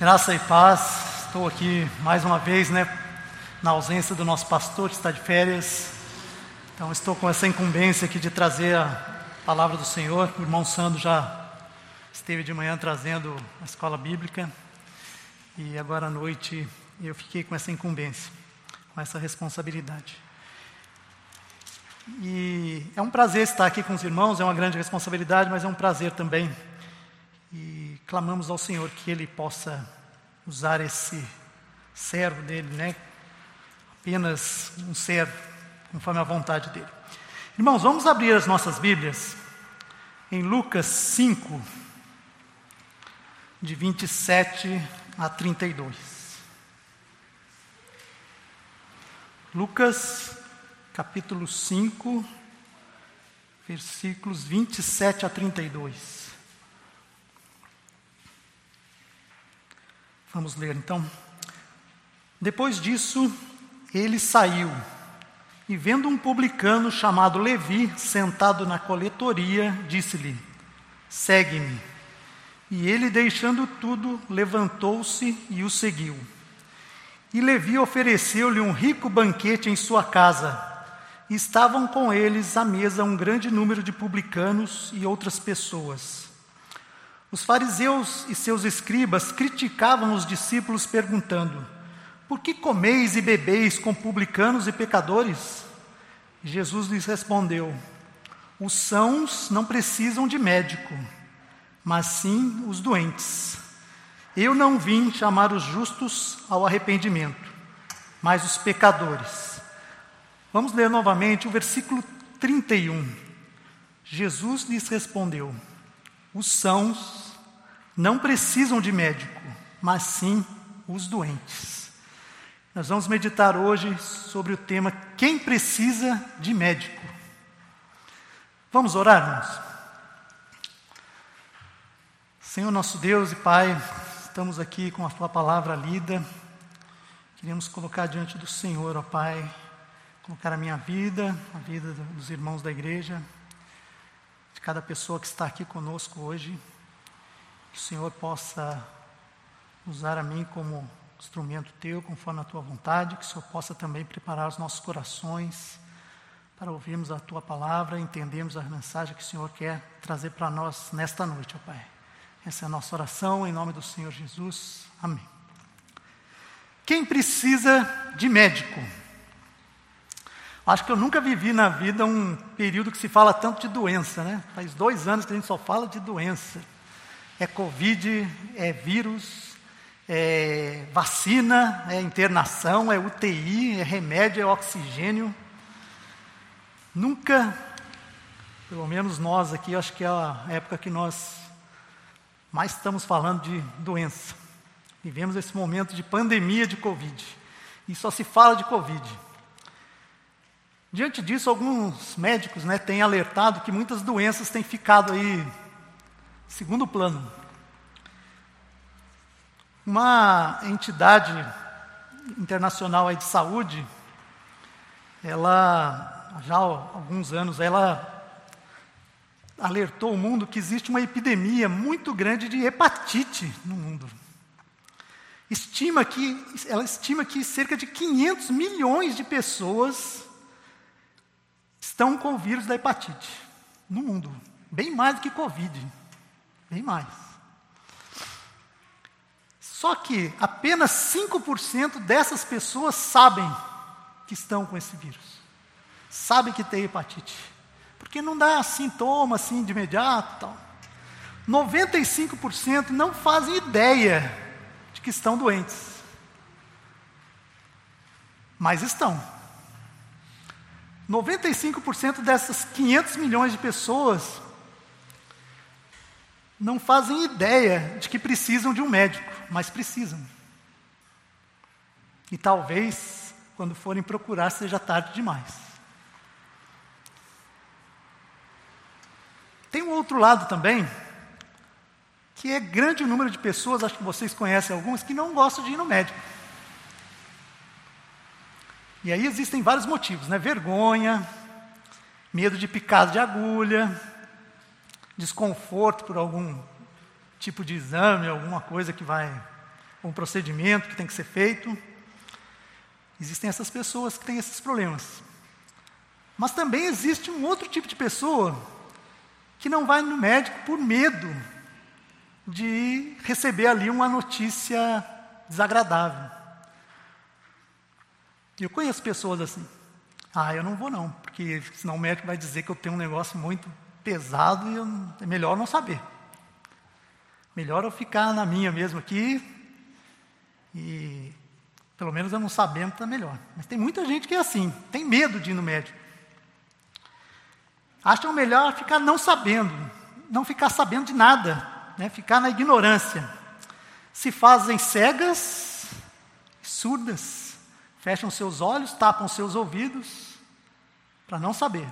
Graça e paz. Estou aqui mais uma vez, né, na ausência do nosso pastor que está de férias. Então estou com essa incumbência aqui de trazer a palavra do Senhor. O irmão Sandro já esteve de manhã trazendo a escola bíblica e agora à noite eu fiquei com essa incumbência, com essa responsabilidade. E é um prazer estar aqui com os irmãos, é uma grande responsabilidade, mas é um prazer também clamamos ao Senhor que Ele possa usar esse servo dele, né? Apenas um servo, conforme a vontade dele. Irmãos, vamos abrir as nossas Bíblias em Lucas 5, de 27 a 32. Lucas, capítulo 5, versículos 27 a 32. Vamos ler então. Depois disso, ele saiu e, vendo um publicano chamado Levi sentado na coletoria, disse-lhe: Segue-me. E ele, deixando tudo, levantou-se e o seguiu. E Levi ofereceu-lhe um rico banquete em sua casa. Estavam com eles à mesa um grande número de publicanos e outras pessoas. Os fariseus e seus escribas criticavam os discípulos, perguntando: Por que comeis e bebeis com publicanos e pecadores? Jesus lhes respondeu: Os sãos não precisam de médico, mas sim os doentes. Eu não vim chamar os justos ao arrependimento, mas os pecadores. Vamos ler novamente o versículo 31. Jesus lhes respondeu: os sãos não precisam de médico, mas sim os doentes. Nós vamos meditar hoje sobre o tema Quem precisa de médico? Vamos orar, irmãos? Senhor nosso Deus e Pai, estamos aqui com a Tua palavra lida. Queremos colocar diante do Senhor, ó Pai, colocar a minha vida, a vida dos irmãos da igreja, de cada pessoa que está aqui conosco hoje. Que o Senhor possa usar a mim como instrumento teu, conforme a tua vontade, que o Senhor possa também preparar os nossos corações para ouvirmos a tua palavra, entendermos a mensagem que o Senhor quer trazer para nós nesta noite, ó Pai. Essa é a nossa oração, em nome do Senhor Jesus. Amém. Quem precisa de médico? Acho que eu nunca vivi na vida um período que se fala tanto de doença, né? Faz dois anos que a gente só fala de doença. É Covid, é vírus, é vacina, é internação, é UTI, é remédio, é oxigênio. Nunca, pelo menos nós aqui, acho que é a época que nós mais estamos falando de doença. Vivemos esse momento de pandemia de Covid. E só se fala de Covid. Diante disso, alguns médicos né, têm alertado que muitas doenças têm ficado aí segundo plano. Uma entidade internacional aí de saúde, ela já há alguns anos ela alertou o mundo que existe uma epidemia muito grande de hepatite no mundo. Estima que, ela estima que cerca de 500 milhões de pessoas estão com o vírus da hepatite no mundo. Bem mais do que Covid. Bem mais. Só que apenas 5% dessas pessoas sabem que estão com esse vírus. Sabem que tem hepatite. Porque não dá sintoma assim de imediato. Tal. 95% não fazem ideia de que estão doentes. Mas estão. 95% dessas 500 milhões de pessoas não fazem ideia de que precisam de um médico, mas precisam. E talvez, quando forem procurar, seja tarde demais. Tem um outro lado também, que é grande número de pessoas, acho que vocês conhecem algumas, que não gostam de ir no médico. E aí existem vários motivos, né? Vergonha, medo de picado de agulha, desconforto por algum tipo de exame, alguma coisa que vai um procedimento que tem que ser feito. Existem essas pessoas que têm esses problemas. Mas também existe um outro tipo de pessoa que não vai no médico por medo de receber ali uma notícia desagradável. Eu conheço pessoas assim. Ah, eu não vou não, porque senão o médico vai dizer que eu tenho um negócio muito pesado e eu, é melhor não saber. Melhor eu ficar na minha mesmo aqui e pelo menos eu não sabendo está melhor. Mas tem muita gente que é assim, tem medo de ir no médico. Acham melhor ficar não sabendo, não ficar sabendo de nada, né? ficar na ignorância. Se fazem cegas, surdas, fecham seus olhos, tapam seus ouvidos, para não saber.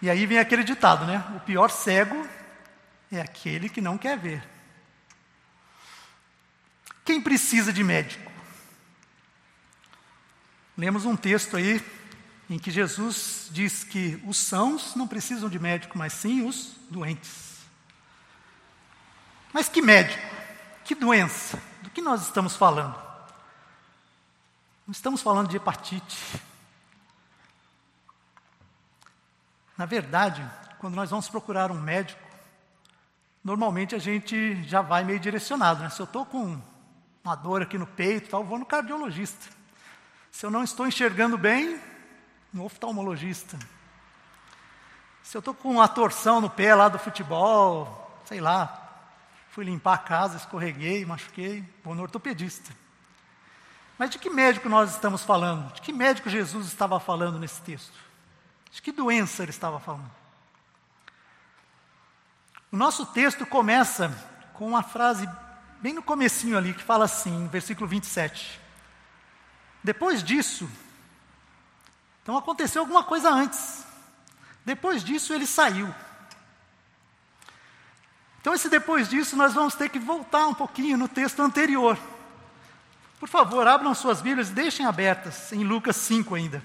E aí vem aquele ditado, né? O pior cego é aquele que não quer ver. Quem precisa de médico? Lemos um texto aí em que Jesus diz que os sãos não precisam de médico, mas sim os doentes. Mas que médico? Que doença? Do que nós estamos falando? Não estamos falando de hepatite. Na verdade, quando nós vamos procurar um médico, normalmente a gente já vai meio direcionado. Né? Se eu estou com uma dor aqui no peito, tal, vou no cardiologista. Se eu não estou enxergando bem, no oftalmologista. Se eu estou com uma torção no pé lá do futebol, sei lá, fui limpar a casa, escorreguei, machuquei, vou no ortopedista. Mas de que médico nós estamos falando? De que médico Jesus estava falando nesse texto? De que doença ele estava falando? O nosso texto começa com uma frase bem no comecinho ali, que fala assim, versículo 27. Depois disso, então aconteceu alguma coisa antes. Depois disso, ele saiu. Então, esse depois disso, nós vamos ter que voltar um pouquinho no texto anterior. Por favor, abram suas Bíblias e deixem abertas em Lucas 5 ainda.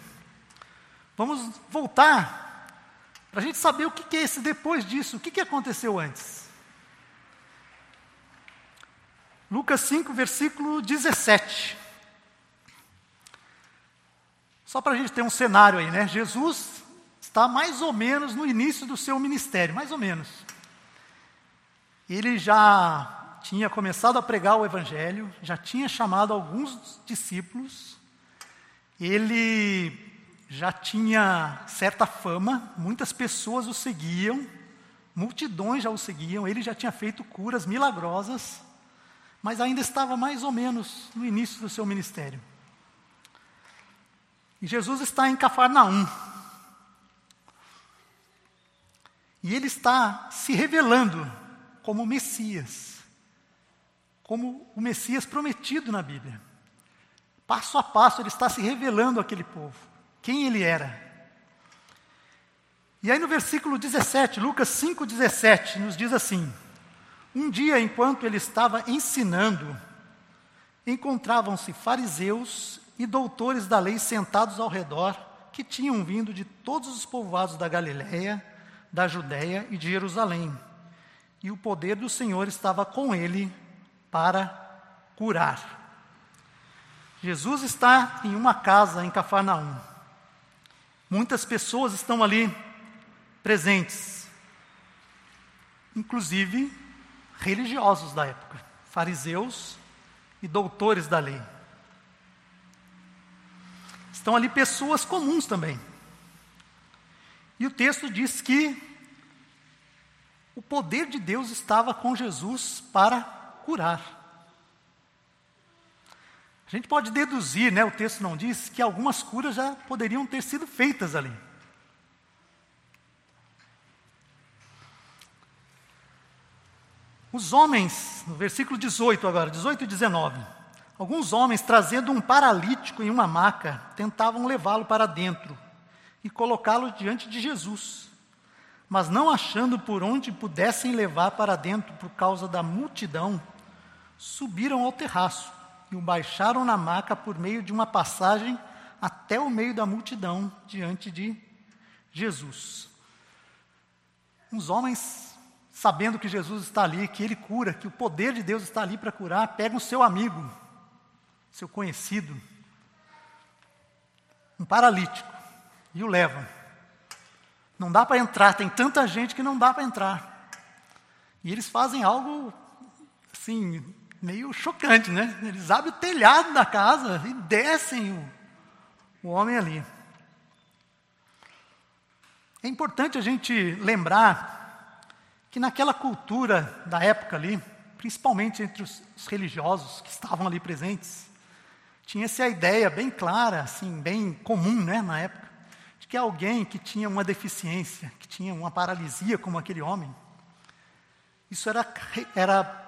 Vamos voltar para a gente saber o que é esse depois disso, o que aconteceu antes. Lucas 5, versículo 17. Só para a gente ter um cenário aí, né? Jesus está mais ou menos no início do seu ministério, mais ou menos. Ele já tinha começado a pregar o Evangelho, já tinha chamado alguns discípulos, ele já tinha certa fama, muitas pessoas o seguiam, multidões já o seguiam, ele já tinha feito curas milagrosas, mas ainda estava mais ou menos no início do seu ministério. E Jesus está em Cafarnaum. E ele está se revelando como Messias, como o Messias prometido na Bíblia. Passo a passo ele está se revelando àquele povo, quem ele era. E aí no versículo 17, Lucas 5,17, nos diz assim: Um dia, enquanto ele estava ensinando, encontravam-se fariseus e doutores da lei sentados ao redor, que tinham vindo de todos os povoados da Galiléia, da Judéia e de Jerusalém. E o poder do Senhor estava com ele para curar. Jesus está em uma casa em Cafarnaum. Muitas pessoas estão ali presentes, inclusive religiosos da época, fariseus e doutores da lei. Estão ali pessoas comuns também. E o texto diz que o poder de Deus estava com Jesus para curar. A gente pode deduzir, né, o texto não diz, que algumas curas já poderiam ter sido feitas ali. Os homens, no versículo 18 agora, 18 e 19. Alguns homens, trazendo um paralítico em uma maca, tentavam levá-lo para dentro e colocá-lo diante de Jesus. Mas não achando por onde pudessem levar para dentro por causa da multidão, subiram ao terraço e o baixaram na maca por meio de uma passagem até o meio da multidão diante de Jesus. Uns homens sabendo que Jesus está ali, que ele cura, que o poder de Deus está ali para curar, pegam o seu amigo, seu conhecido, um paralítico, e o levam. Não dá para entrar, tem tanta gente que não dá para entrar. E eles fazem algo, assim, meio chocante, né? Eles abrem o telhado da casa e descem o, o homem ali. É importante a gente lembrar que naquela cultura da época ali, principalmente entre os, os religiosos que estavam ali presentes, tinha-se a ideia bem clara, assim, bem comum, né, na época, de que alguém que tinha uma deficiência, que tinha uma paralisia como aquele homem, isso era, era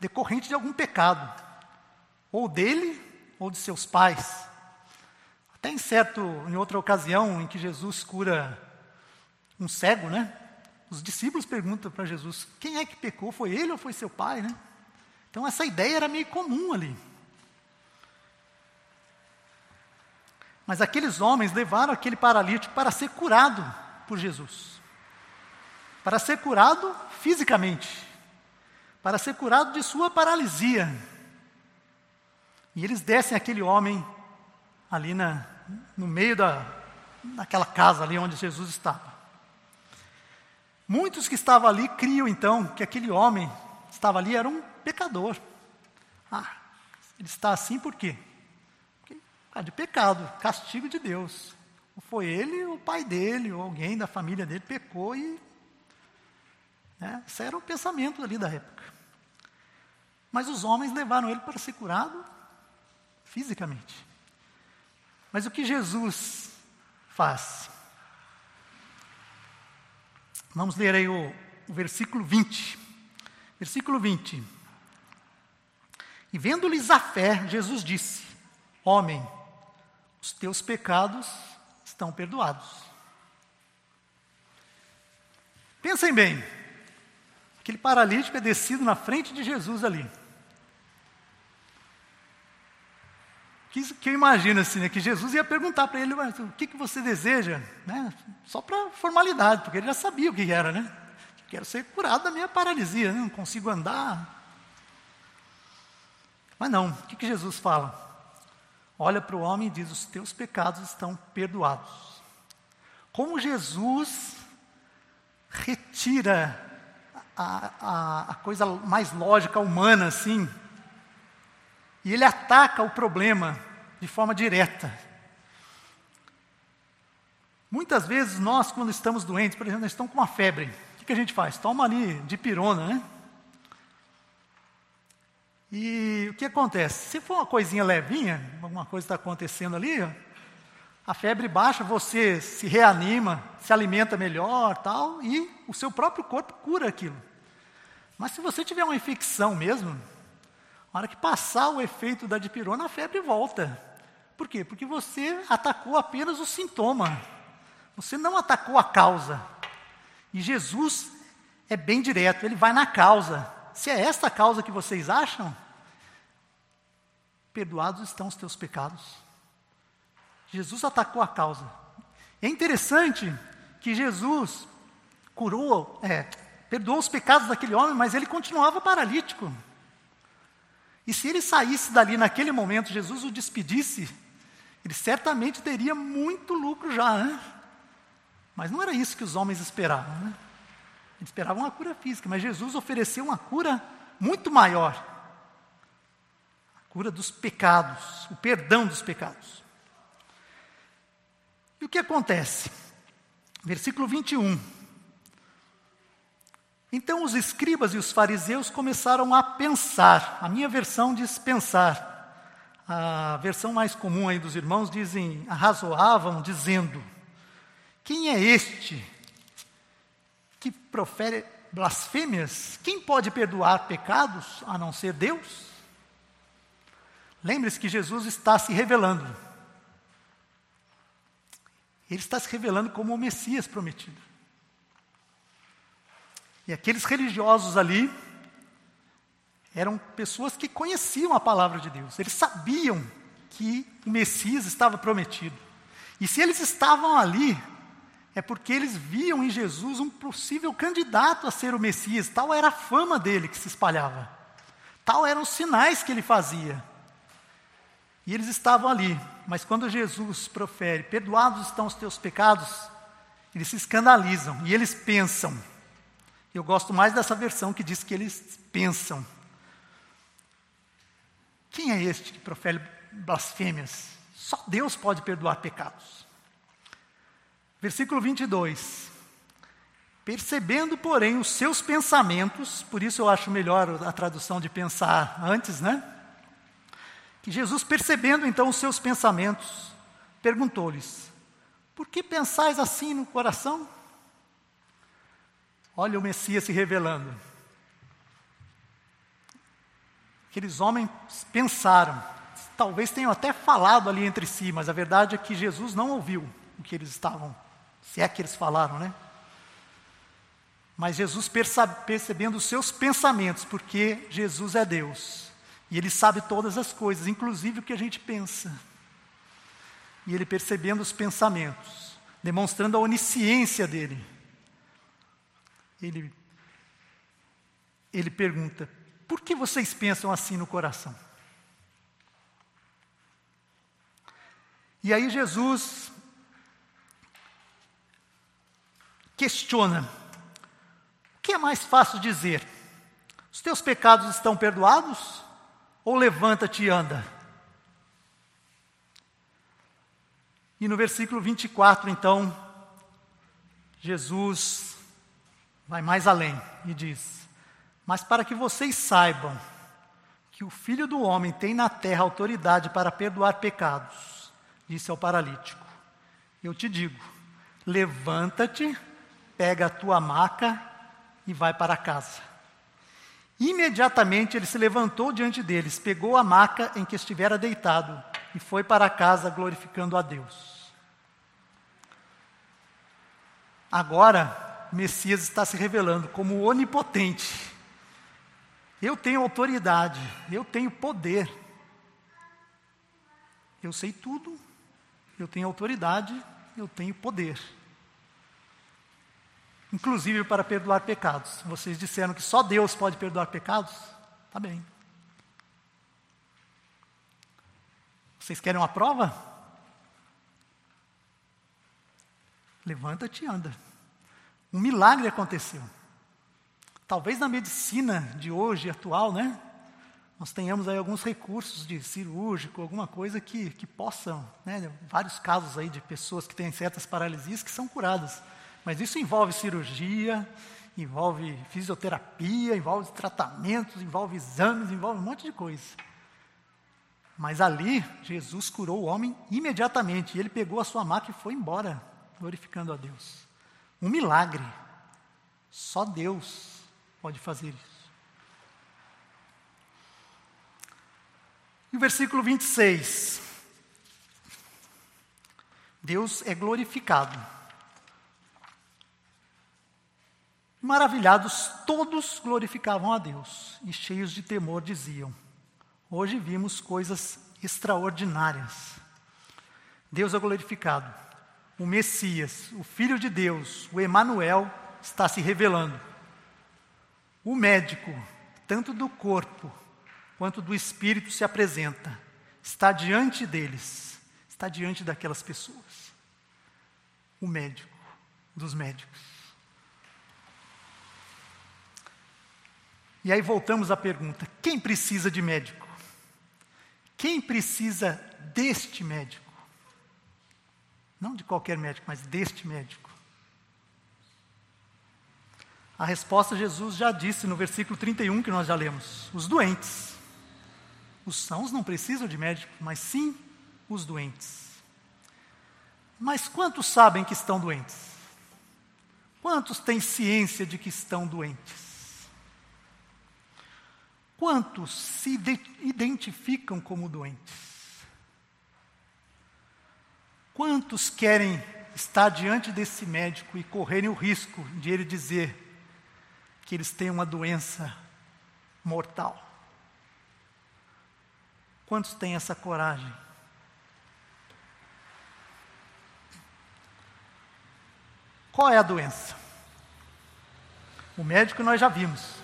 decorrente de algum pecado, ou dele ou de seus pais. Até em certo, em outra ocasião em que Jesus cura um cego, né? Os discípulos perguntam para Jesus: quem é que pecou? Foi ele ou foi seu pai, né? Então essa ideia era meio comum ali. Mas aqueles homens levaram aquele paralítico para ser curado por Jesus. Para ser curado fisicamente. Para ser curado de sua paralisia. E eles descem aquele homem ali na, no meio da, daquela casa ali onde Jesus estava. Muitos que estavam ali criam então que aquele homem que estava ali era um pecador. Ah, ele está assim por quê? Porque, ah, de pecado, castigo de Deus. Ou foi ele, ou o pai dele, ou alguém da família dele pecou e. Né, esse era o pensamento ali da época. Mas os homens levaram ele para ser curado fisicamente. Mas o que Jesus faz? Vamos ler aí o, o versículo 20. Versículo 20. E vendo-lhes a fé, Jesus disse: Homem, os teus pecados estão perdoados. Pensem bem, aquele paralítico é descido na frente de Jesus ali. Que, que eu imagino assim, né, que Jesus ia perguntar para ele, o que, que você deseja? Né? Só para formalidade, porque ele já sabia o que era, né? Quero ser curado da minha paralisia, né? não consigo andar. Mas não, o que, que Jesus fala? Olha para o homem e diz: Os teus pecados estão perdoados. Como Jesus retira a, a, a coisa mais lógica, humana, assim, e ele ataca o problema de forma direta. Muitas vezes nós, quando estamos doentes, por exemplo, nós estamos com uma febre, o que a gente faz? Toma ali de pirona, né? E o que acontece? Se for uma coisinha levinha, alguma coisa está acontecendo ali, a febre baixa, você se reanima, se alimenta melhor, tal, e o seu próprio corpo cura aquilo. Mas se você tiver uma infecção mesmo, na hora que passar o efeito da dipirona, a febre volta. Por quê? Porque você atacou apenas o sintoma. Você não atacou a causa. E Jesus é bem direto, ele vai na causa. Se é esta a causa que vocês acham, perdoados estão os teus pecados. Jesus atacou a causa. É interessante que Jesus curou, é, perdoou os pecados daquele homem, mas ele continuava paralítico. E se ele saísse dali naquele momento, Jesus o despedisse, ele certamente teria muito lucro já, né? Mas não era isso que os homens esperavam, né? Eles esperavam uma cura física, mas Jesus ofereceu uma cura muito maior a cura dos pecados, o perdão dos pecados. E o que acontece? Versículo 21. Então os escribas e os fariseus começaram a pensar. A minha versão diz pensar. A versão mais comum aí dos irmãos dizem, arrazoavam dizendo: Quem é este que profere blasfêmias? Quem pode perdoar pecados a não ser Deus? Lembre-se que Jesus está se revelando. Ele está se revelando como o Messias prometido. E aqueles religiosos ali eram pessoas que conheciam a palavra de Deus, eles sabiam que o Messias estava prometido. E se eles estavam ali, é porque eles viam em Jesus um possível candidato a ser o Messias, tal era a fama dele que se espalhava, tal eram os sinais que ele fazia. E eles estavam ali, mas quando Jesus profere: Perdoados estão os teus pecados, eles se escandalizam e eles pensam. Eu gosto mais dessa versão que diz que eles pensam. Quem é este que profere blasfêmias? Só Deus pode perdoar pecados. Versículo 22. Percebendo, porém, os seus pensamentos, por isso eu acho melhor a tradução de pensar antes, né? Que Jesus, percebendo então os seus pensamentos, perguntou-lhes: Por que pensais assim no coração? Olha o Messias se revelando. Aqueles homens pensaram, talvez tenham até falado ali entre si, mas a verdade é que Jesus não ouviu o que eles estavam, se é que eles falaram, né? Mas Jesus percebendo os seus pensamentos, porque Jesus é Deus, e Ele sabe todas as coisas, inclusive o que a gente pensa. E Ele percebendo os pensamentos, demonstrando a onisciência dele, Ele, ele pergunta: por que vocês pensam assim no coração? E aí Jesus questiona: o que é mais fácil dizer? Os teus pecados estão perdoados? Ou levanta-te e anda? E no versículo 24, então, Jesus vai mais além e diz: mas para que vocês saibam que o Filho do Homem tem na terra autoridade para perdoar pecados, disse ao paralítico: Eu te digo, levanta-te, pega a tua maca e vai para casa. Imediatamente ele se levantou diante deles, pegou a maca em que estivera deitado e foi para casa glorificando a Deus. Agora, Messias está se revelando como onipotente eu tenho autoridade, eu tenho poder. Eu sei tudo, eu tenho autoridade, eu tenho poder. Inclusive para perdoar pecados. Vocês disseram que só Deus pode perdoar pecados? Tá bem. Vocês querem uma prova? Levanta-te e anda. Um milagre aconteceu. Talvez na medicina de hoje, atual, né? Nós tenhamos aí alguns recursos de cirúrgico, alguma coisa que, que possam, né? Vários casos aí de pessoas que têm certas paralisias que são curadas. Mas isso envolve cirurgia, envolve fisioterapia, envolve tratamentos, envolve exames, envolve um monte de coisa. Mas ali, Jesus curou o homem imediatamente. E ele pegou a sua maca e foi embora, glorificando a Deus. Um milagre. Só Deus pode fazer isso. E o versículo 26. Deus é glorificado. Maravilhados, todos glorificavam a Deus e cheios de temor diziam: Hoje vimos coisas extraordinárias. Deus é glorificado. O Messias, o Filho de Deus, o Emanuel, está se revelando. O médico, tanto do corpo quanto do espírito, se apresenta, está diante deles, está diante daquelas pessoas. O médico dos médicos. E aí voltamos à pergunta: quem precisa de médico? Quem precisa deste médico? Não de qualquer médico, mas deste médico. A resposta Jesus já disse no versículo 31 que nós já lemos: os doentes. Os sãos não precisam de médico, mas sim os doentes. Mas quantos sabem que estão doentes? Quantos têm ciência de que estão doentes? Quantos se identificam como doentes? Quantos querem estar diante desse médico e correrem o risco de ele dizer: que eles têm uma doença mortal. Quantos têm essa coragem? Qual é a doença? O médico nós já vimos.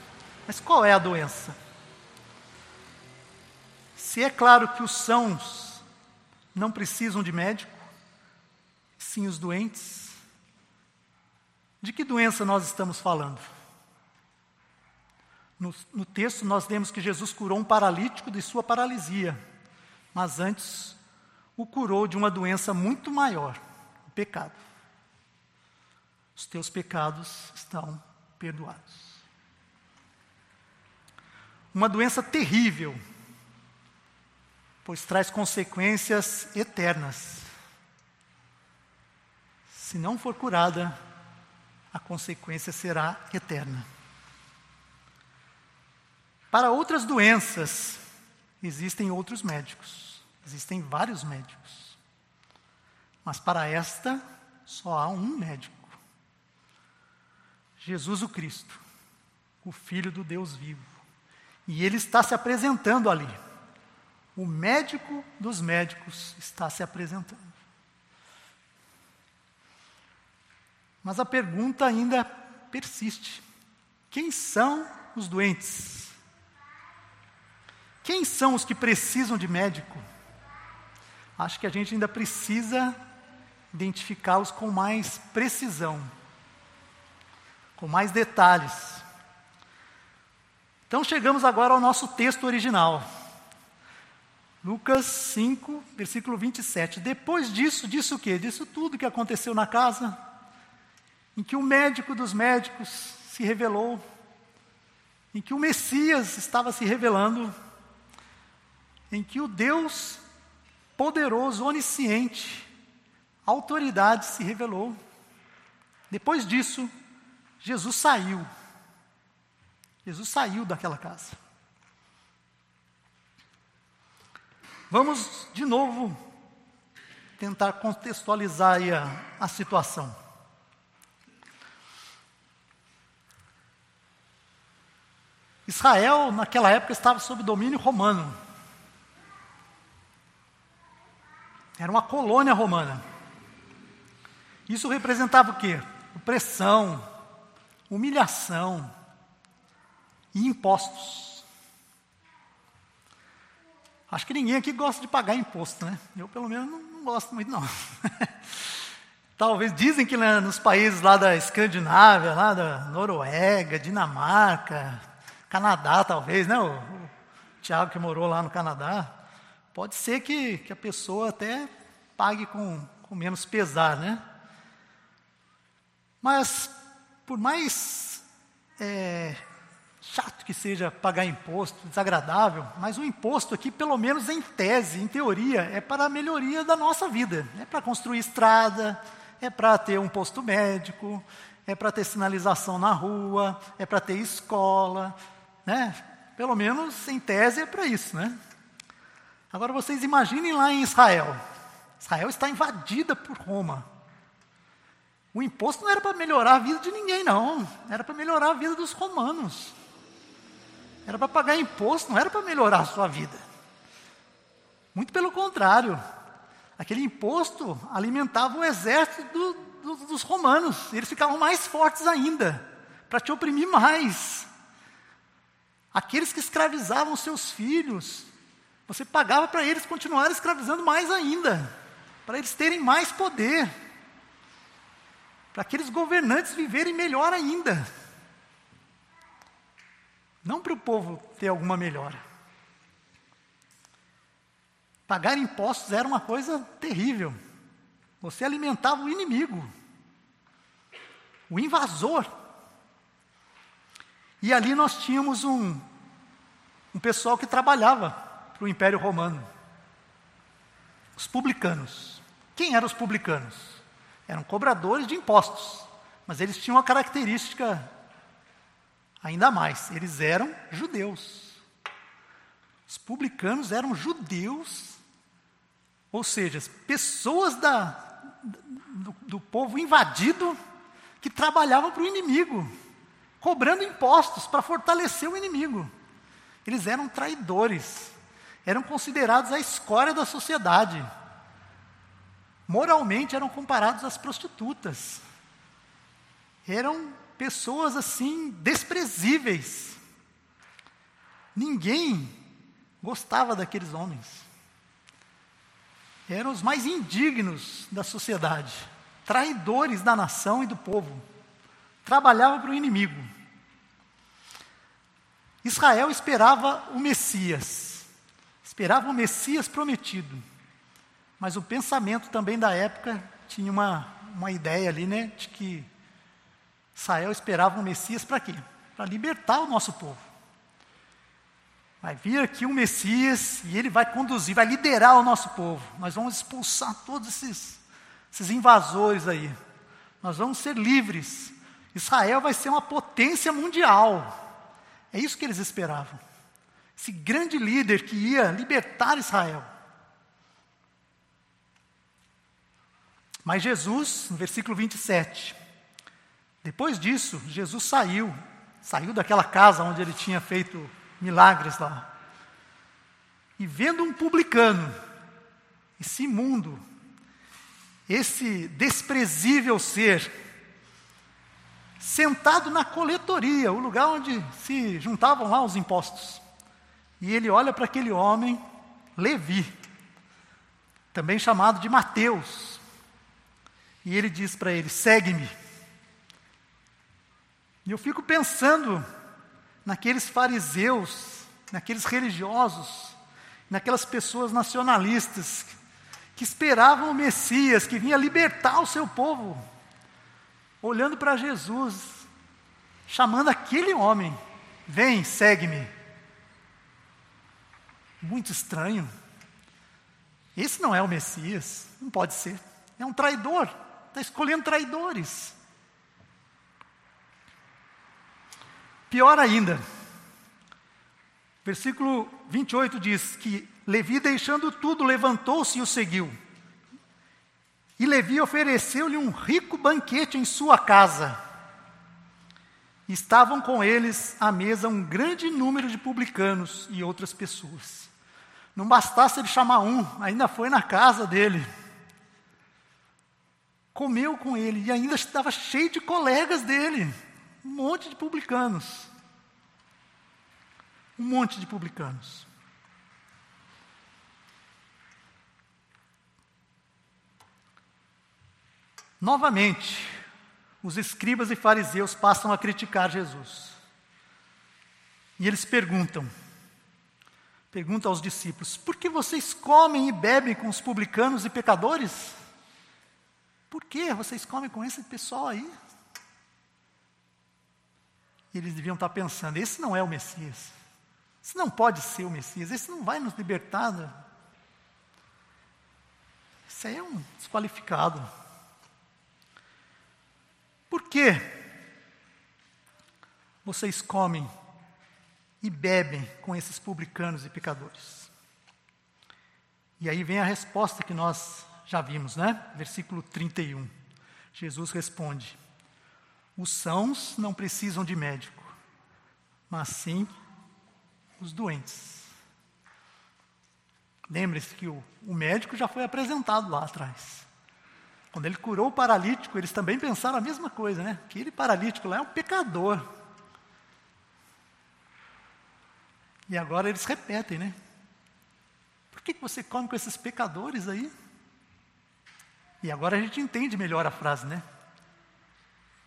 Mas qual é a doença? Se é claro que os sãos não precisam de médico, sim os doentes, de que doença nós estamos falando? No, no, texto, nós vemos que Jesus curou um paralítico de sua paralisia, mas antes o curou de uma doença muito maior, o pecado. Os teus pecados estão perdoados. Uma doença terrível, pois traz consequências eternas. Se não for curada, a consequência será eterna. Para outras doenças, existem outros médicos, existem vários médicos. Mas para esta, só há um médico. Jesus o Cristo, o Filho do Deus vivo. E ele está se apresentando ali. O médico dos médicos está se apresentando. Mas a pergunta ainda persiste: quem são os doentes? Quem são os que precisam de médico? Acho que a gente ainda precisa identificá-los com mais precisão, com mais detalhes. Então chegamos agora ao nosso texto original. Lucas 5, versículo 27. Depois disso, disse o quê? Disso tudo que aconteceu na casa, em que o médico dos médicos se revelou, em que o Messias estava se revelando, em que o Deus poderoso, onisciente, autoridade se revelou. Depois disso, Jesus saiu. Jesus saiu daquela casa. Vamos de novo tentar contextualizar a, a situação. Israel, naquela época, estava sob domínio romano. Era uma colônia romana. Isso representava o quê? Opressão, humilhação e impostos. Acho que ninguém aqui gosta de pagar imposto, né? Eu, pelo menos, não, não gosto muito, não. Talvez dizem que né, nos países lá da Escandinávia, lá da Noruega, Dinamarca, Canadá, talvez, né? O, o Tiago que morou lá no Canadá, Pode ser que, que a pessoa até pague com, com menos pesar, né? Mas, por mais é, chato que seja pagar imposto, desagradável, mas o imposto aqui, pelo menos em tese, em teoria, é para a melhoria da nossa vida. É para construir estrada, é para ter um posto médico, é para ter sinalização na rua, é para ter escola, né? Pelo menos em tese é para isso, né? Agora vocês imaginem lá em Israel. Israel está invadida por Roma. O imposto não era para melhorar a vida de ninguém, não. Era para melhorar a vida dos romanos. Era para pagar imposto, não era para melhorar a sua vida. Muito pelo contrário. Aquele imposto alimentava o exército do, do, dos romanos. Eles ficavam mais fortes ainda, para te oprimir mais. Aqueles que escravizavam seus filhos, você pagava para eles continuarem escravizando mais ainda, para eles terem mais poder, para aqueles governantes viverem melhor ainda. Não para o povo ter alguma melhora. Pagar impostos era uma coisa terrível. Você alimentava o inimigo, o invasor. E ali nós tínhamos um, um pessoal que trabalhava para o Império Romano. Os publicanos. Quem eram os publicanos? Eram cobradores de impostos, mas eles tinham uma característica ainda mais: eles eram judeus. Os publicanos eram judeus, ou seja, pessoas da, do, do povo invadido que trabalhavam para o inimigo, cobrando impostos para fortalecer o inimigo. Eles eram traidores eram considerados a escória da sociedade. Moralmente eram comparados às prostitutas. eram pessoas assim desprezíveis. Ninguém gostava daqueles homens. Eram os mais indignos da sociedade, traidores da nação e do povo. Trabalhavam para o inimigo. Israel esperava o Messias, esperava o Messias prometido. Mas o pensamento também da época tinha uma, uma ideia ali, né, de que Israel esperava o Messias para quê? Para libertar o nosso povo. Vai vir aqui um Messias e ele vai conduzir, vai liderar o nosso povo. Nós vamos expulsar todos esses, esses invasores aí. Nós vamos ser livres. Israel vai ser uma potência mundial. É isso que eles esperavam. Esse grande líder que ia libertar Israel. Mas Jesus, no versículo 27, depois disso, Jesus saiu, saiu daquela casa onde ele tinha feito milagres lá. E vendo um publicano, esse imundo, esse desprezível ser, sentado na coletoria, o lugar onde se juntavam lá os impostos. E ele olha para aquele homem, Levi, também chamado de Mateus, e ele diz para ele: segue-me. E eu fico pensando naqueles fariseus, naqueles religiosos, naquelas pessoas nacionalistas que esperavam o Messias, que vinha libertar o seu povo, olhando para Jesus, chamando aquele homem: vem, segue-me. Muito estranho. Esse não é o Messias, não pode ser. É um traidor, está escolhendo traidores. Pior ainda, versículo 28 diz que Levi, deixando tudo, levantou-se e o seguiu. E Levi ofereceu-lhe um rico banquete em sua casa. Estavam com eles à mesa um grande número de publicanos e outras pessoas. Não bastasse ele chamar um, ainda foi na casa dele. Comeu com ele e ainda estava cheio de colegas dele. Um monte de publicanos. Um monte de publicanos. Novamente, os escribas e fariseus passam a criticar Jesus. E eles perguntam, perguntam aos discípulos: por que vocês comem e bebem com os publicanos e pecadores? Por que vocês comem com esse pessoal aí? eles deviam estar pensando: esse não é o Messias. Esse não pode ser o Messias. Esse não vai nos libertar. Né? Esse aí é um desqualificado. Por que vocês comem e bebem com esses publicanos e pecadores? E aí vem a resposta que nós já vimos, né? Versículo 31. Jesus responde: os sãos não precisam de médico, mas sim os doentes. Lembre-se que o, o, médico já foi apresentado lá atrás. Quando ele curou o paralítico, eles também pensaram a mesma coisa, né? Aquele paralítico lá é um pecador. E agora eles repetem, né? Por que você come com esses pecadores aí? E agora a gente entende melhor a frase, né?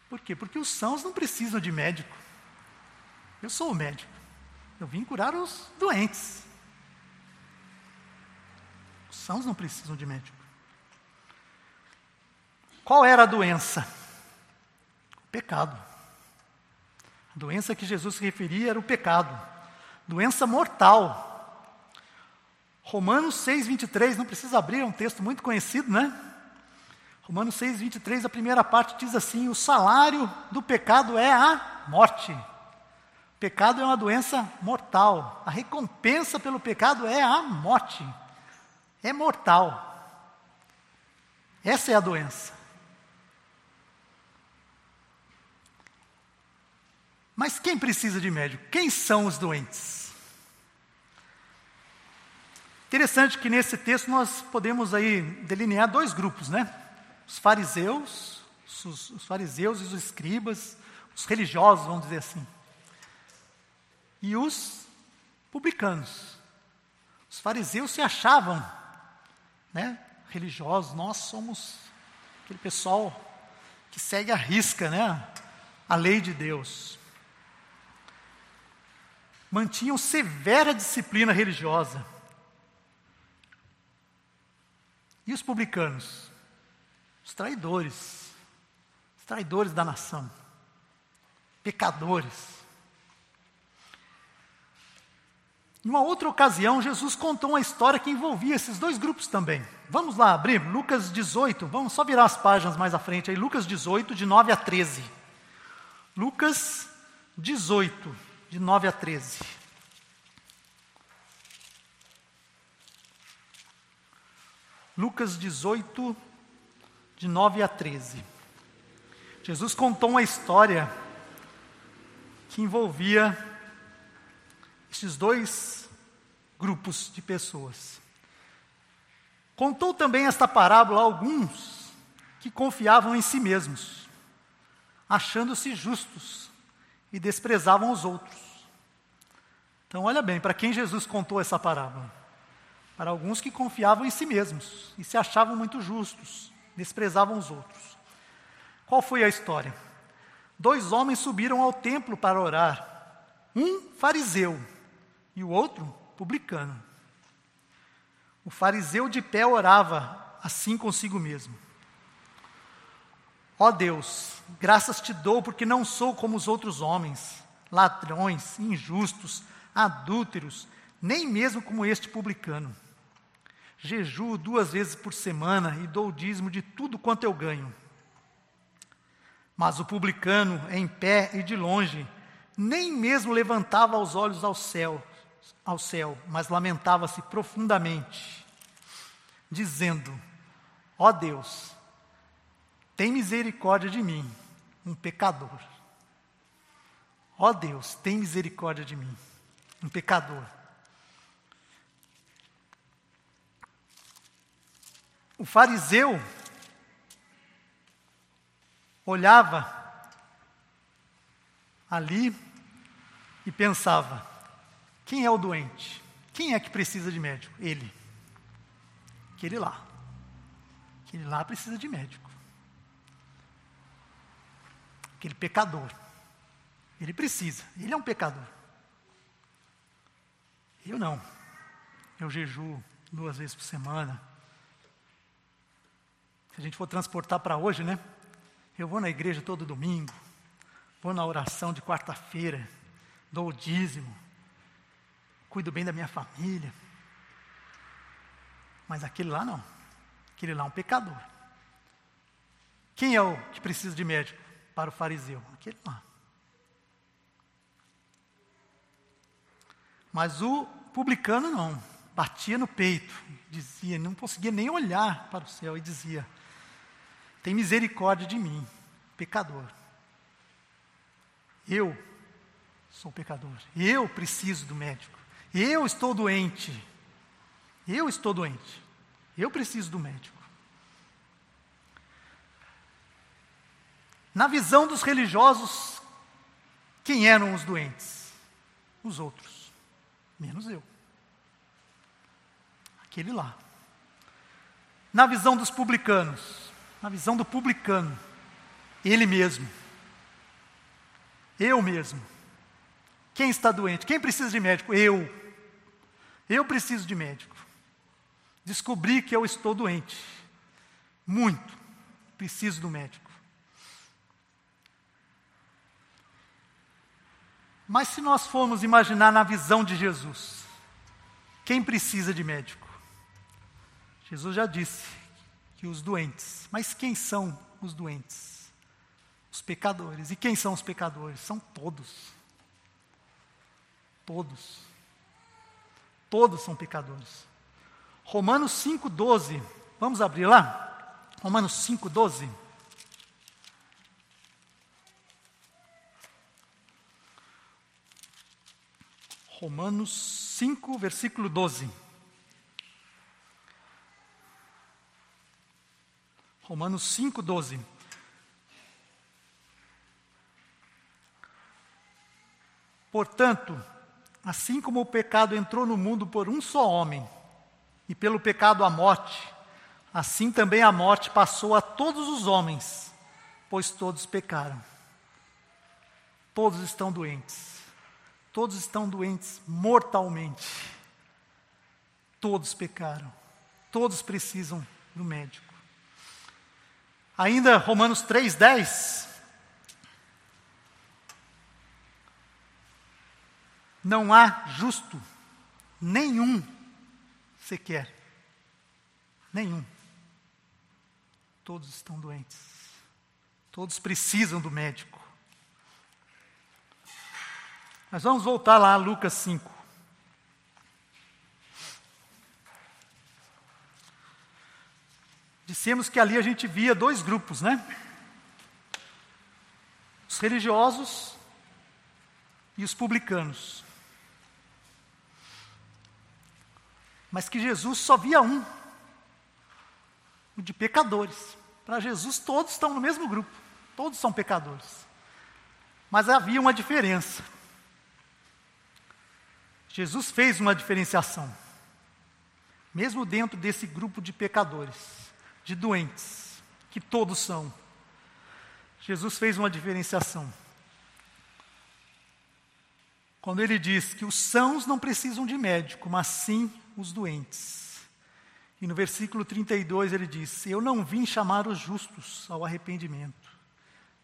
Por quê? Porque os sãos não precisam de médico. Eu sou o médico. Eu vim curar os doentes. Os sãos não precisam de médico. Qual era a doença? O pecado. A doença que Jesus se referia era o pecado. Doença mortal. Romanos 6, 23, não precisa abrir, é um texto muito conhecido, né? Romanos 6, 23, a primeira parte diz assim: o salário do pecado é a morte. Pecado é uma doença mortal. A recompensa pelo pecado é a morte. É mortal. Essa é a doença. Mas quem precisa de médico? Quem são os doentes? Interessante que nesse texto nós podemos aí delinear dois grupos, né? os fariseus, os, os fariseus e os escribas, os religiosos, vamos dizer assim. E os publicanos. Os fariseus se achavam né, religiosos, nós somos aquele pessoal que segue a risca né, a lei de Deus. Mantinham severa disciplina religiosa. E os publicanos? Os traidores, os traidores da nação, pecadores. Em uma outra ocasião, Jesus contou uma história que envolvia esses dois grupos também. Vamos lá abrir Lucas 18, vamos só virar as páginas mais à frente aí, Lucas 18, de 9 a 13. Lucas 18, de 9 a 13. Lucas 18, de 9 a 13. Jesus contou uma história que envolvia esses dois grupos de pessoas. Contou também esta parábola a alguns que confiavam em si mesmos, achando-se justos e desprezavam os outros. Então, olha bem, para quem Jesus contou essa parábola? Para alguns que confiavam em si mesmos e se achavam muito justos, desprezavam os outros. Qual foi a história? Dois homens subiram ao templo para orar. Um fariseu e o outro publicano. O fariseu de pé orava assim consigo mesmo: Ó oh Deus, graças te dou porque não sou como os outros homens, ladrões, injustos, adúlteros, nem mesmo como este publicano. Jejuo duas vezes por semana e dou o dízimo de tudo quanto eu ganho. Mas o publicano, em pé e de longe, nem mesmo levantava os olhos ao céu, ao céu, mas lamentava-se profundamente, dizendo: Ó oh Deus, tem misericórdia de mim, um pecador. Ó oh Deus, tem misericórdia de mim, um pecador. O fariseu olhava ali e pensava: quem é o doente? Quem é que precisa de médico? Ele. Aquele lá. Aquele lá precisa de médico. Aquele pecador. Ele precisa. Ele é um pecador. Eu não. Eu jejuo duas vezes por semana. Se a gente for transportar para hoje, né? Eu vou na igreja todo domingo. Vou na oração de quarta-feira. Dou o dízimo cuido bem da minha família. Mas aquele lá não. Aquele lá é um pecador. Quem é o que precisa de médico para o fariseu? Aquele lá. Mas o publicano não. Batia no peito, dizia, não conseguia nem olhar para o céu e dizia: Tem misericórdia de mim, pecador. Eu sou pecador. Eu preciso do médico. Eu estou doente. Eu estou doente. Eu preciso do médico. Na visão dos religiosos, quem eram os doentes? Os outros, menos eu. Aquele lá. Na visão dos publicanos, na visão do publicano, ele mesmo. Eu mesmo. Quem está doente? Quem precisa de médico? Eu. Eu preciso de médico. Descobri que eu estou doente. Muito. Preciso do médico. Mas se nós formos imaginar na visão de Jesus, quem precisa de médico? Jesus já disse que os doentes. Mas quem são os doentes? Os pecadores. E quem são os pecadores? São todos. Todos. Todos são pecadores. Romanos 5,12. Vamos abrir lá? Romanos 5,12. Romanos 5, versículo 12. Romanos 5, 12. Portanto, assim como o pecado entrou no mundo por um só homem, e pelo pecado a morte, assim também a morte passou a todos os homens, pois todos pecaram. Todos estão doentes. Todos estão doentes mortalmente. Todos pecaram. Todos precisam do médico. Ainda Romanos 3:10 Não há justo nenhum sequer. Nenhum. Todos estão doentes. Todos precisam do médico. Mas vamos voltar lá a Lucas 5. Dissemos que ali a gente via dois grupos, né? Os religiosos e os publicanos. Mas que Jesus só via um, o de pecadores. Para Jesus, todos estão no mesmo grupo, todos são pecadores. Mas havia uma diferença. Jesus fez uma diferenciação, mesmo dentro desse grupo de pecadores, de doentes, que todos são. Jesus fez uma diferenciação. Quando ele diz que os sãos não precisam de médico, mas sim os doentes. E no versículo 32 ele diz: Eu não vim chamar os justos ao arrependimento,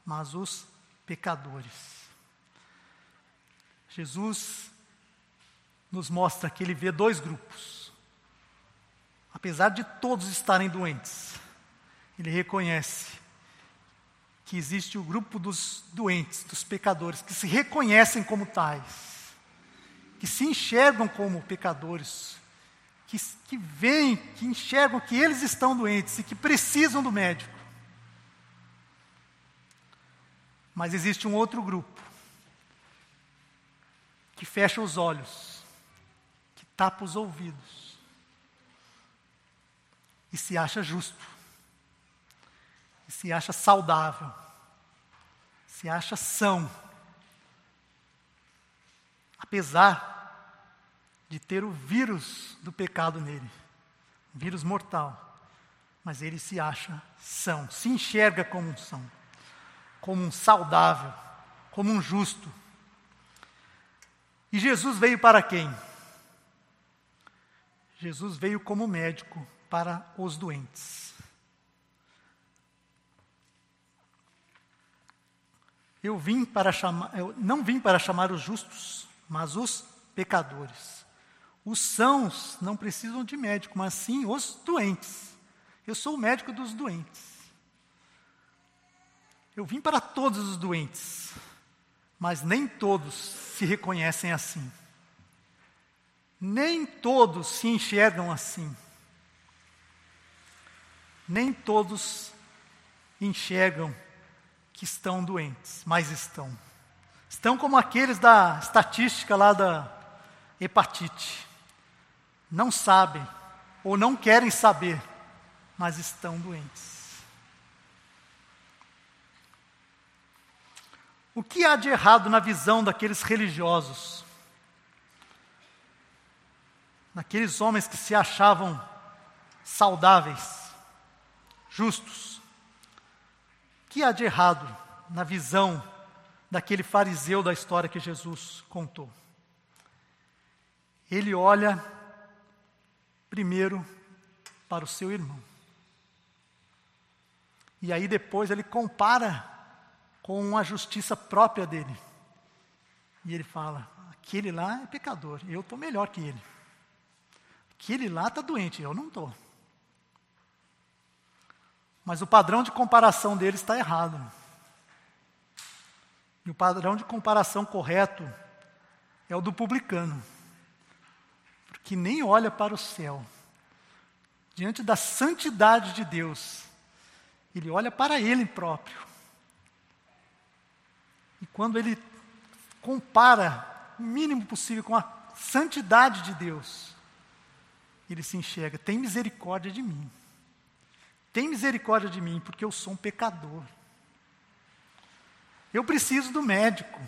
mas os pecadores. Jesus nos mostra que ele vê dois grupos. Apesar de todos estarem doentes, ele reconhece que existe o grupo dos doentes, dos pecadores, que se reconhecem como tais, que se enxergam como pecadores, que, que veem, que enxergam que eles estão doentes e que precisam do médico. Mas existe um outro grupo que fecha os olhos, tapa os ouvidos. E se acha justo. E se acha saudável, se acha são, apesar de ter o vírus do pecado nele, vírus mortal, mas ele se acha são, se enxerga como um são, como um saudável, como um justo. E Jesus veio para quem? Jesus veio como médico para os doentes. Eu vim para chamar, eu não vim para chamar os justos, mas os pecadores. Os sãos não precisam de médico, mas sim os doentes. Eu sou o médico dos doentes. Eu vim para todos os doentes, mas nem todos se reconhecem assim. Nem todos se enxergam assim. Nem todos enxergam que estão doentes, mas estão. Estão como aqueles da estatística lá da hepatite não sabem ou não querem saber, mas estão doentes. O que há de errado na visão daqueles religiosos? Daqueles homens que se achavam saudáveis, justos? O que há de errado na visão daquele fariseu da história que Jesus contou? Ele olha primeiro para o seu irmão. E aí depois ele compara com a justiça própria dele. E ele fala: aquele lá é pecador, eu estou melhor que ele. Aquele lá está doente, eu não estou. Mas o padrão de comparação dele está errado. E o padrão de comparação correto é o do publicano que nem olha para o céu, diante da santidade de Deus, ele olha para ele próprio. E quando ele compara o mínimo possível com a santidade de Deus, ele se enxerga: tem misericórdia de mim. Tem misericórdia de mim, porque eu sou um pecador. Eu preciso do médico.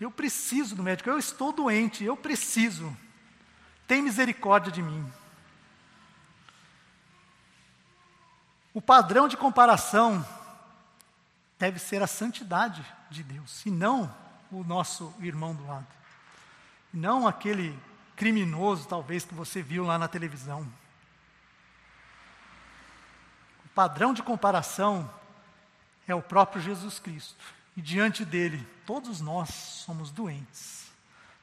Eu preciso do médico, eu estou doente, eu preciso. Tem misericórdia de mim. O padrão de comparação deve ser a santidade de Deus, e não o nosso irmão do lado. Não aquele criminoso, talvez, que você viu lá na televisão. O padrão de comparação é o próprio Jesus Cristo. E diante dele, todos nós somos doentes,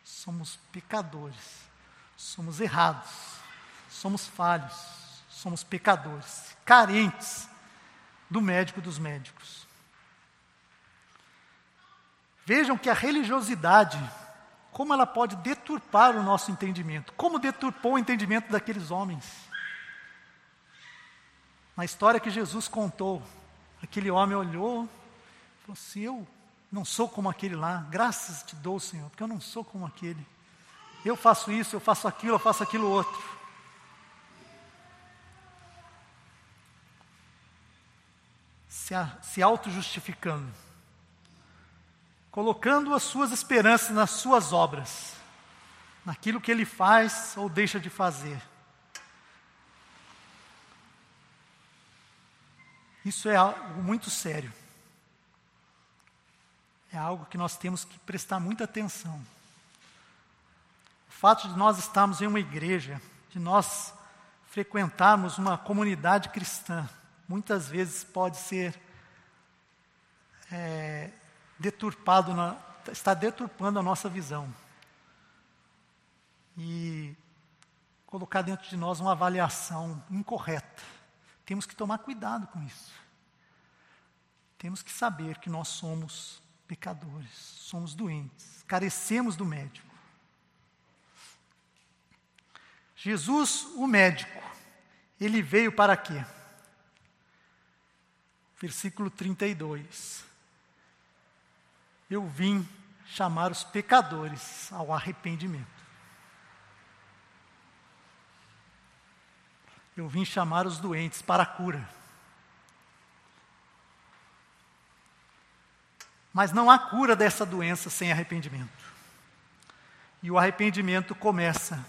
somos pecadores, somos errados, somos falhos, somos pecadores, carentes do médico dos médicos. Vejam que a religiosidade, como ela pode deturpar o nosso entendimento, como deturpou o entendimento daqueles homens. Na história que Jesus contou, aquele homem olhou Falou assim: Eu não sou como aquele lá, graças te dou, Senhor, porque eu não sou como aquele. Eu faço isso, eu faço aquilo, eu faço aquilo outro. Se, se auto-justificando, colocando as suas esperanças nas suas obras, naquilo que ele faz ou deixa de fazer. Isso é algo muito sério é algo que nós temos que prestar muita atenção. O fato de nós estarmos em uma igreja, de nós frequentarmos uma comunidade cristã, muitas vezes pode ser é, deturpado, na, está deturpando a nossa visão. E colocar dentro de nós uma avaliação incorreta. Temos que tomar cuidado com isso. Temos que saber que nós somos pecadores, somos doentes, carecemos do médico. Jesus, o médico, ele veio para quê? Versículo 32. Eu vim chamar os pecadores ao arrependimento. Eu vim chamar os doentes para a cura. Mas não há cura dessa doença sem arrependimento. E o arrependimento começa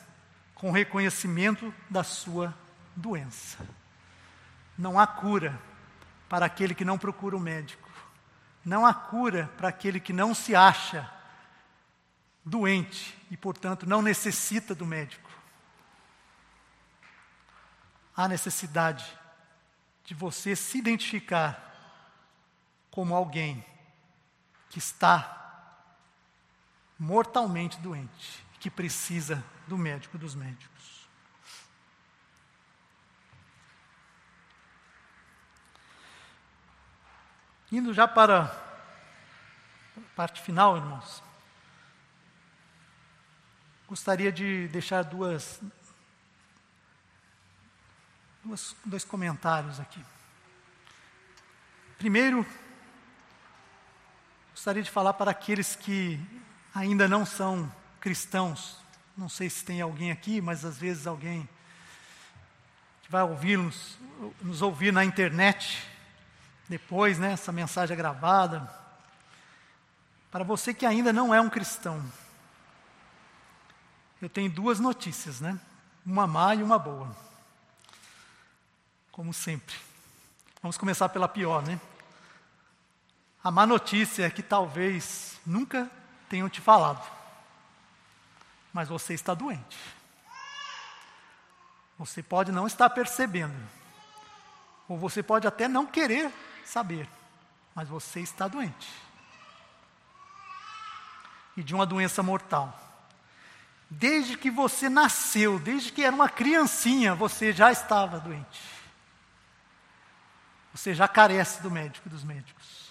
com o reconhecimento da sua doença. Não há cura para aquele que não procura o médico. Não há cura para aquele que não se acha doente e, portanto, não necessita do médico. Há necessidade de você se identificar como alguém que está mortalmente doente, que precisa do médico dos médicos. Indo já para a parte final, irmãos, gostaria de deixar duas, duas dois comentários aqui. Primeiro, Gostaria de falar para aqueles que ainda não são cristãos. Não sei se tem alguém aqui, mas às vezes alguém que vai ouvir-nos, nos ouvir na internet, depois, né, essa mensagem é gravada. Para você que ainda não é um cristão, eu tenho duas notícias, né? Uma má e uma boa. Como sempre. Vamos começar pela pior, né? A má notícia é que talvez nunca tenham te falado, mas você está doente. Você pode não estar percebendo, ou você pode até não querer saber, mas você está doente. E de uma doença mortal. Desde que você nasceu, desde que era uma criancinha, você já estava doente. Você já carece do médico dos médicos.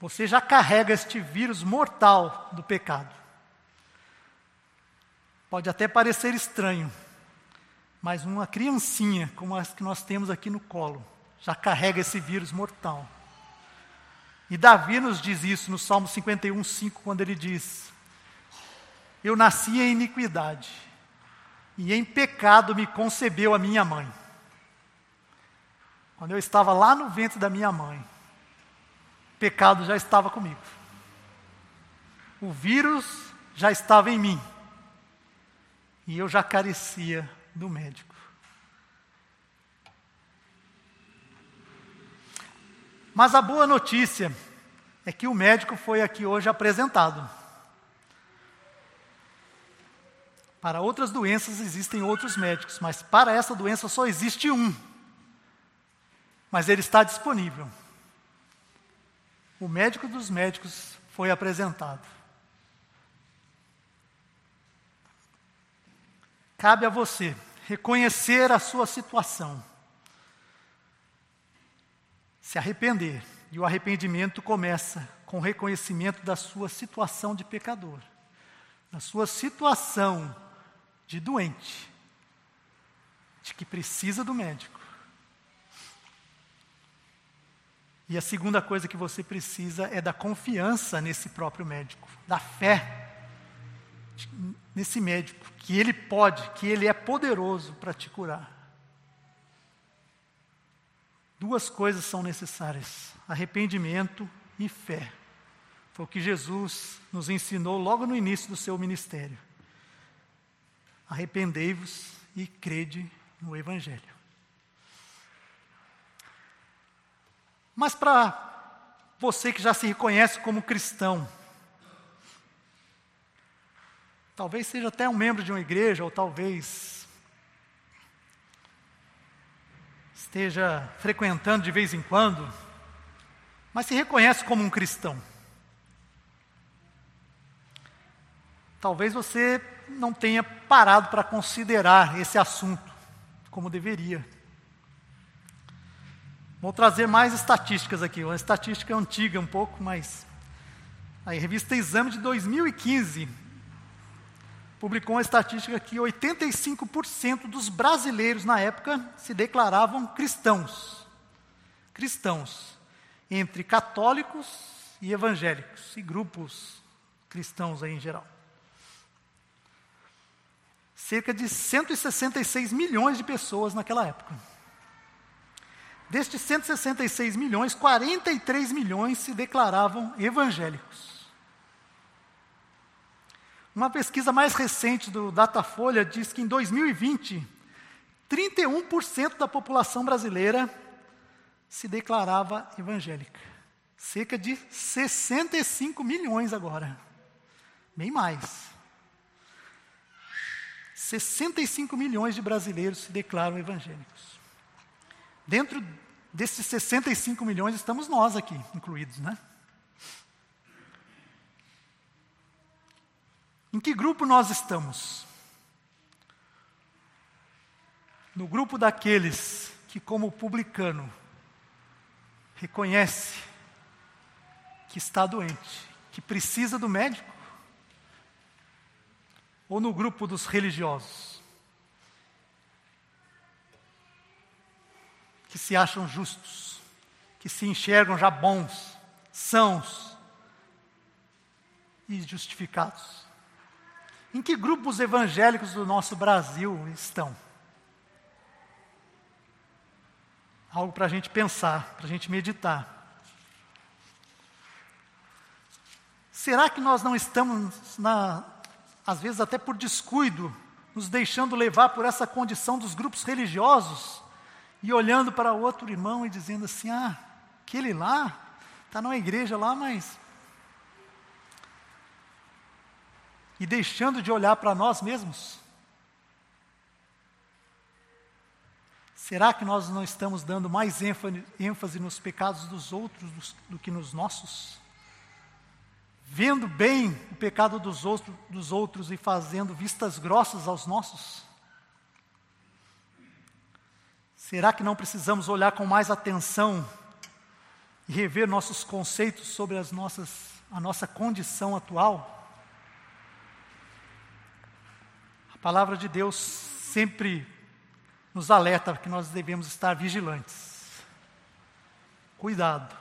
Você já carrega este vírus mortal do pecado. Pode até parecer estranho, mas uma criancinha como as que nós temos aqui no colo já carrega esse vírus mortal. E Davi nos diz isso no Salmo 51, 5, quando ele diz: Eu nasci em iniquidade, e em pecado me concebeu a minha mãe. Quando eu estava lá no ventre da minha mãe, pecado já estava comigo. o vírus já estava em mim. E eu já carecia do médico. Mas a boa notícia é que o médico foi aqui hoje apresentado. Para outras doenças existem outros médicos, mas para essa doença só existe um. Mas ele está disponível. O médico dos médicos foi apresentado. Cabe a você reconhecer a sua situação, se arrepender, e o arrependimento começa com o reconhecimento da sua situação de pecador, da sua situação de doente, de que precisa do médico. E a segunda coisa que você precisa é da confiança nesse próprio médico, da fé nesse médico, que ele pode, que ele é poderoso para te curar. Duas coisas são necessárias: arrependimento e fé. Foi o que Jesus nos ensinou logo no início do seu ministério. Arrependei-vos e crede no Evangelho. Mas para você que já se reconhece como cristão, Talvez seja até um membro de uma igreja, ou talvez esteja frequentando de vez em quando, mas se reconhece como um cristão. Talvez você não tenha parado para considerar esse assunto como deveria. Vou trazer mais estatísticas aqui, uma estatística antiga um pouco, mas a revista Exame de 2015 publicou uma estatística que 85% dos brasileiros na época se declaravam cristãos. Cristãos, entre católicos e evangélicos, e grupos cristãos aí em geral. Cerca de 166 milhões de pessoas naquela época. Destes 166 milhões, 43 milhões se declaravam evangélicos. Uma pesquisa mais recente do Datafolha diz que em 2020, 31% da população brasileira se declarava evangélica. Cerca de 65 milhões agora. Bem mais. 65 milhões de brasileiros se declaram evangélicos. Dentro desses 65 milhões estamos nós aqui, incluídos, né? Em que grupo nós estamos? No grupo daqueles que, como publicano, reconhece que está doente, que precisa do médico? Ou no grupo dos religiosos, que se acham justos, que se enxergam já bons, sãos e justificados? Em que grupos evangélicos do nosso Brasil estão? Algo para a gente pensar, para a gente meditar. Será que nós não estamos, na, às vezes até por descuido, nos deixando levar por essa condição dos grupos religiosos e olhando para outro irmão e dizendo assim: ah, aquele lá está numa igreja lá, mas e deixando de olhar para nós mesmos? Será que nós não estamos dando mais ênfase nos pecados dos outros do que nos nossos? Vendo bem o pecado dos outros, dos outros e fazendo vistas grossas aos nossos? Será que não precisamos olhar com mais atenção e rever nossos conceitos sobre as nossas, a nossa condição atual? Palavra de Deus sempre nos alerta que nós devemos estar vigilantes. Cuidado.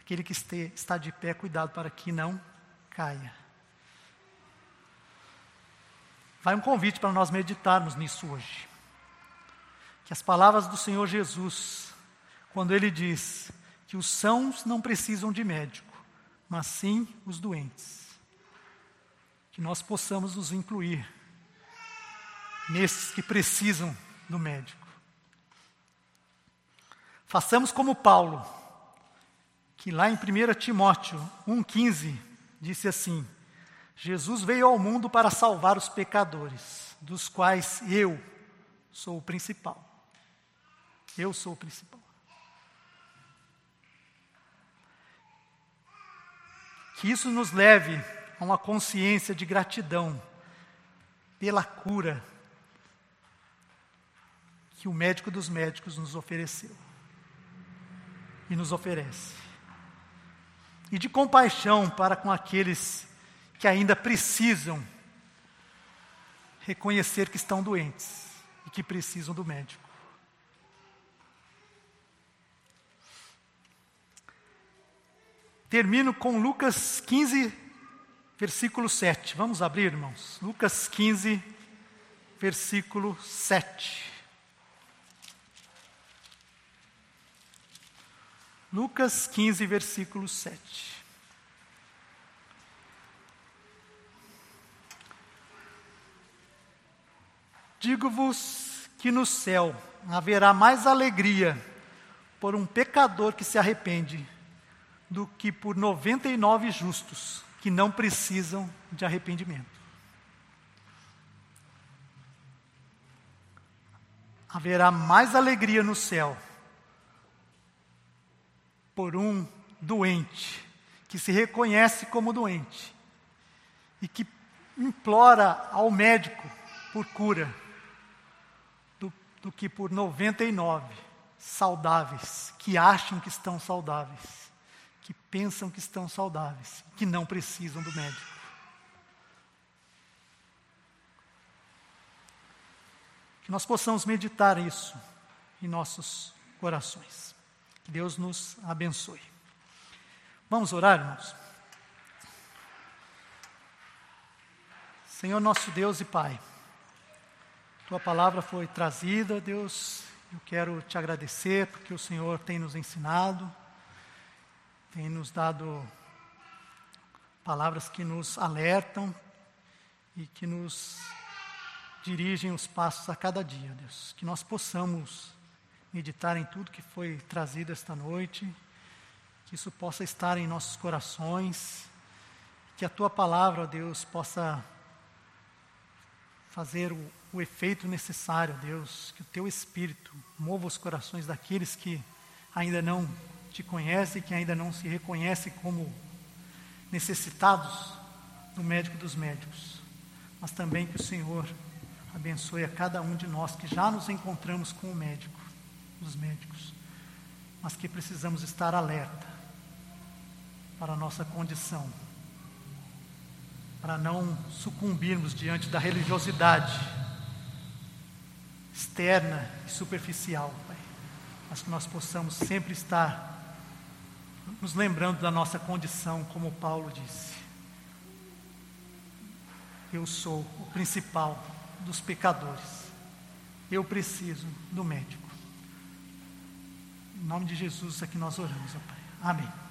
Aquele que está de pé, cuidado para que não caia. Vai um convite para nós meditarmos nisso hoje. Que as palavras do Senhor Jesus, quando ele diz que os sãos não precisam de médico, mas sim os doentes. que nós possamos nos incluir nesses que precisam do médico. Façamos como Paulo, que lá em 1 Timóteo 1,15 disse assim: Jesus veio ao mundo para salvar os pecadores, dos quais eu sou o principal. Eu sou o principal. Que isso nos leve a uma consciência de gratidão pela cura que o médico dos médicos nos ofereceu e nos oferece. E de compaixão para com aqueles que ainda precisam reconhecer que estão doentes e que precisam do médico. Termino com Lucas 15, versículo 7. Vamos abrir, irmãos? Lucas 15, versículo 7. Lucas 15, versículo 7. Digo-vos que no céu haverá mais alegria por um pecador que se arrepende do que por 99 justos que não precisam de arrependimento. Haverá mais alegria no céu por um doente que se reconhece como doente e que implora ao médico por cura do, do que por 99 saudáveis que acham que estão saudáveis que pensam que estão saudáveis, que não precisam do médico. Que nós possamos meditar isso em nossos corações. Deus nos abençoe. Vamos orar, irmãos? Senhor nosso Deus e Pai, Tua palavra foi trazida, Deus, eu quero te agradecer porque o Senhor tem nos ensinado tem nos dado palavras que nos alertam e que nos dirigem os passos a cada dia, Deus. Que nós possamos meditar em tudo que foi trazido esta noite, que isso possa estar em nossos corações, que a tua palavra, Deus, possa fazer o, o efeito necessário, Deus, que o teu espírito mova os corações daqueles que ainda não te conhece e que ainda não se reconhece como necessitados do médico dos médicos, mas também que o Senhor abençoe a cada um de nós que já nos encontramos com o médico, os médicos, mas que precisamos estar alerta para a nossa condição, para não sucumbirmos diante da religiosidade externa e superficial, Pai, mas que nós possamos sempre estar nos lembrando da nossa condição, como Paulo disse. Eu sou o principal dos pecadores. Eu preciso do médico. Em nome de Jesus é que nós oramos, ó Pai. Amém.